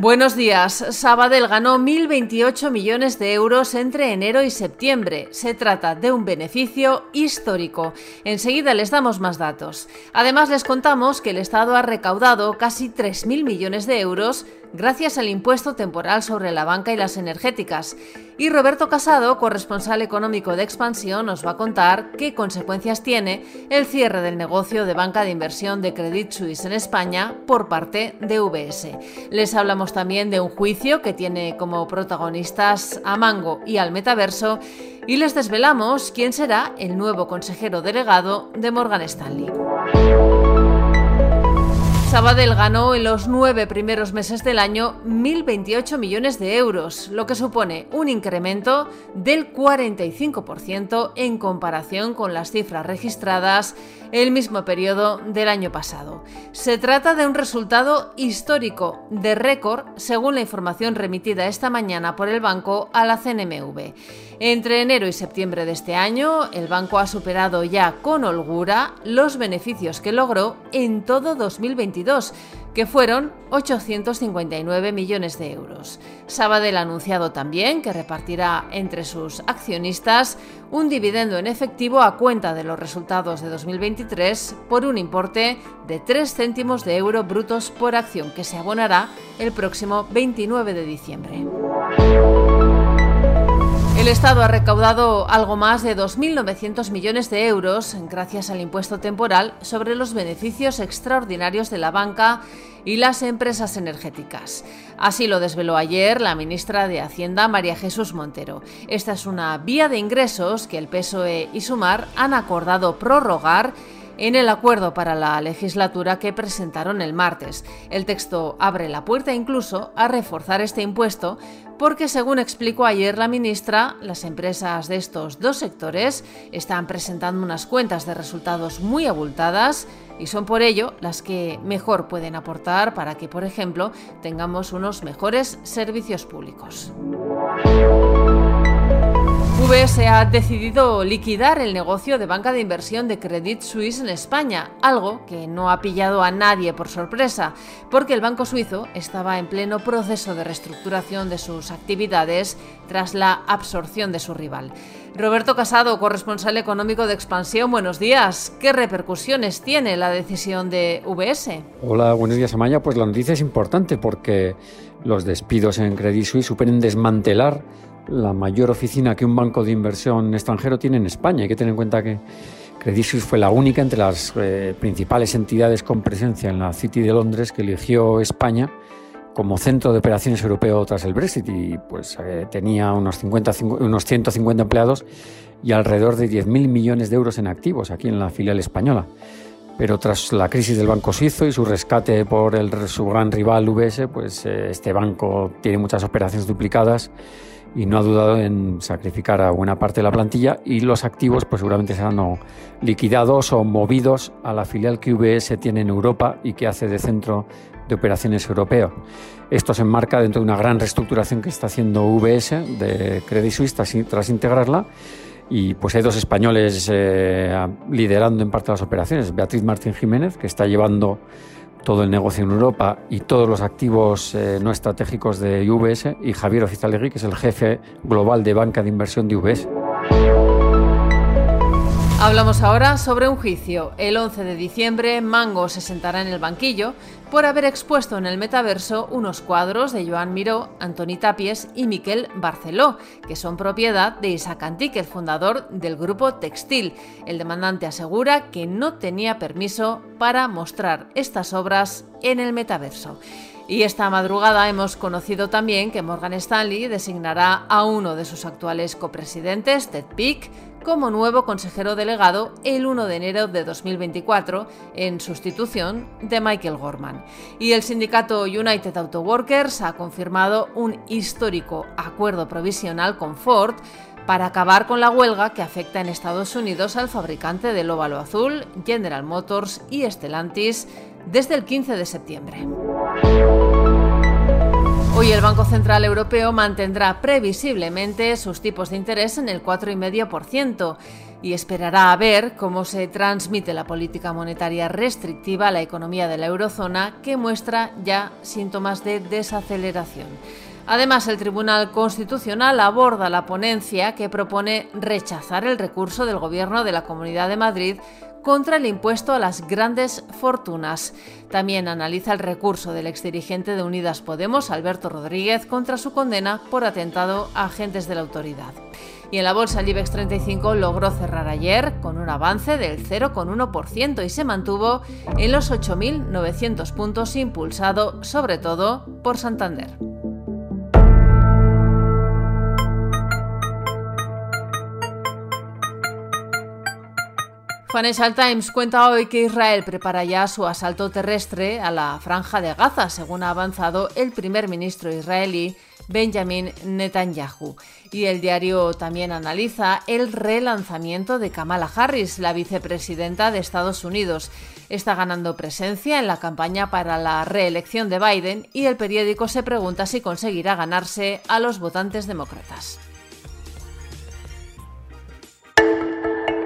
Buenos días. Sabadell ganó 1.028 millones de euros entre enero y septiembre. Se trata de un beneficio histórico. Enseguida les damos más datos. Además les contamos que el Estado ha recaudado casi 3.000 millones de euros gracias al impuesto temporal sobre la banca y las energéticas. Y Roberto Casado, corresponsal económico de Expansión, nos va a contar qué consecuencias tiene el cierre del negocio de banca de inversión de Credit Suisse en España por parte de UBS. Les hablamos también de un juicio que tiene como protagonistas a Mango y al Metaverso y les desvelamos quién será el nuevo consejero delegado de Morgan Stanley. Sabadell ganó en los nueve primeros meses del año 1.028 millones de euros, lo que supone un incremento del 45% en comparación con las cifras registradas el mismo periodo del año pasado. Se trata de un resultado histórico, de récord, según la información remitida esta mañana por el banco a la CNMV. Entre enero y septiembre de este año, el banco ha superado ya con holgura los beneficios que logró en todo 2022, que fueron 859 millones de euros. Sabadell ha anunciado también que repartirá entre sus accionistas un dividendo en efectivo a cuenta de los resultados de 2023 por un importe de 3 céntimos de euro brutos por acción que se abonará el próximo 29 de diciembre. El Estado ha recaudado algo más de 2.900 millones de euros gracias al impuesto temporal sobre los beneficios extraordinarios de la banca y las empresas energéticas. Así lo desveló ayer la ministra de Hacienda, María Jesús Montero. Esta es una vía de ingresos que el PSOE y Sumar han acordado prorrogar en el acuerdo para la legislatura que presentaron el martes. El texto abre la puerta incluso a reforzar este impuesto porque, según explicó ayer la ministra, las empresas de estos dos sectores están presentando unas cuentas de resultados muy abultadas y son por ello las que mejor pueden aportar para que, por ejemplo, tengamos unos mejores servicios públicos. UBS ha decidido liquidar el negocio de banca de inversión de Credit Suisse en España, algo que no ha pillado a nadie por sorpresa, porque el banco suizo estaba en pleno proceso de reestructuración de sus actividades tras la absorción de su rival. Roberto Casado, corresponsal económico de Expansión, buenos días. ¿Qué repercusiones tiene la decisión de UBS? Hola, buenos días, Amaya. Pues la noticia es importante porque los despidos en Credit Suisse superen desmantelar la mayor oficina que un banco de inversión extranjero tiene en España. Hay que tener en cuenta que Credit Suisse fue la única entre las eh, principales entidades con presencia en la City de Londres que eligió España como centro de operaciones europeo tras el Brexit y pues eh, tenía unos, 50, unos 150 empleados y alrededor de 10.000 millones de euros en activos aquí en la filial española. Pero tras la crisis del banco suizo y su rescate por el, su gran rival UBS, pues eh, este banco tiene muchas operaciones duplicadas y no ha dudado en sacrificar a buena parte de la plantilla y los activos pues seguramente serán liquidados o movidos a la filial que UBS tiene en Europa y que hace de centro de operaciones europeo. Esto se enmarca dentro de una gran reestructuración que está haciendo UBS de Credit Suisse tras, integrarla y pues hay dos españoles eh, liderando en parte las operaciones. Beatriz Martín Jiménez, que está llevando todo el negocio en Europa y todos los activos eh, no estratégicos de UBS, y Javier Oficialegui, que es el jefe global de banca de inversión de UBS. Hablamos ahora sobre un juicio. El 11 de diciembre, Mango se sentará en el banquillo por haber expuesto en el metaverso unos cuadros de Joan Miró, Antoni Tapies y Miquel Barceló, que son propiedad de Isaac Antique, el fundador del grupo Textil. El demandante asegura que no tenía permiso para mostrar estas obras en el metaverso. Y esta madrugada hemos conocido también que Morgan Stanley designará a uno de sus actuales copresidentes, Ted Pick, como nuevo consejero delegado el 1 de enero de 2024 en sustitución de Michael Gorman. Y el sindicato United Auto Workers ha confirmado un histórico acuerdo provisional con Ford para acabar con la huelga que afecta en Estados Unidos al fabricante del óvalo azul, General Motors y Stellantis desde el 15 de septiembre. Hoy el Banco Central Europeo mantendrá previsiblemente sus tipos de interés en el 4,5% y esperará a ver cómo se transmite la política monetaria restrictiva a la economía de la eurozona que muestra ya síntomas de desaceleración. Además, el Tribunal Constitucional aborda la ponencia que propone rechazar el recurso del Gobierno de la Comunidad de Madrid contra el impuesto a las grandes fortunas. También analiza el recurso del exdirigente de Unidas Podemos, Alberto Rodríguez, contra su condena por atentado a agentes de la autoridad. Y en la bolsa el IBEX 35 logró cerrar ayer con un avance del 0,1% y se mantuvo en los 8.900 puntos impulsado sobre todo por Santander. Financial Times cuenta hoy que Israel prepara ya su asalto terrestre a la franja de Gaza, según ha avanzado el primer ministro israelí Benjamin Netanyahu. Y el diario también analiza el relanzamiento de Kamala Harris, la vicepresidenta de Estados Unidos. Está ganando presencia en la campaña para la reelección de Biden y el periódico se pregunta si conseguirá ganarse a los votantes demócratas.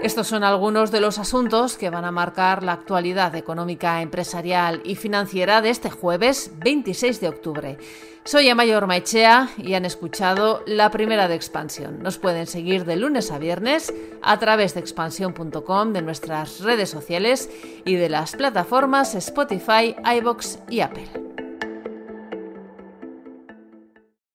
Estos son algunos de los asuntos que van a marcar la actualidad económica, empresarial y financiera de este jueves 26 de octubre. Soy Amayor Maichea y han escuchado la primera de Expansión. Nos pueden seguir de lunes a viernes a través de expansión.com, de nuestras redes sociales y de las plataformas Spotify, iBox y Apple.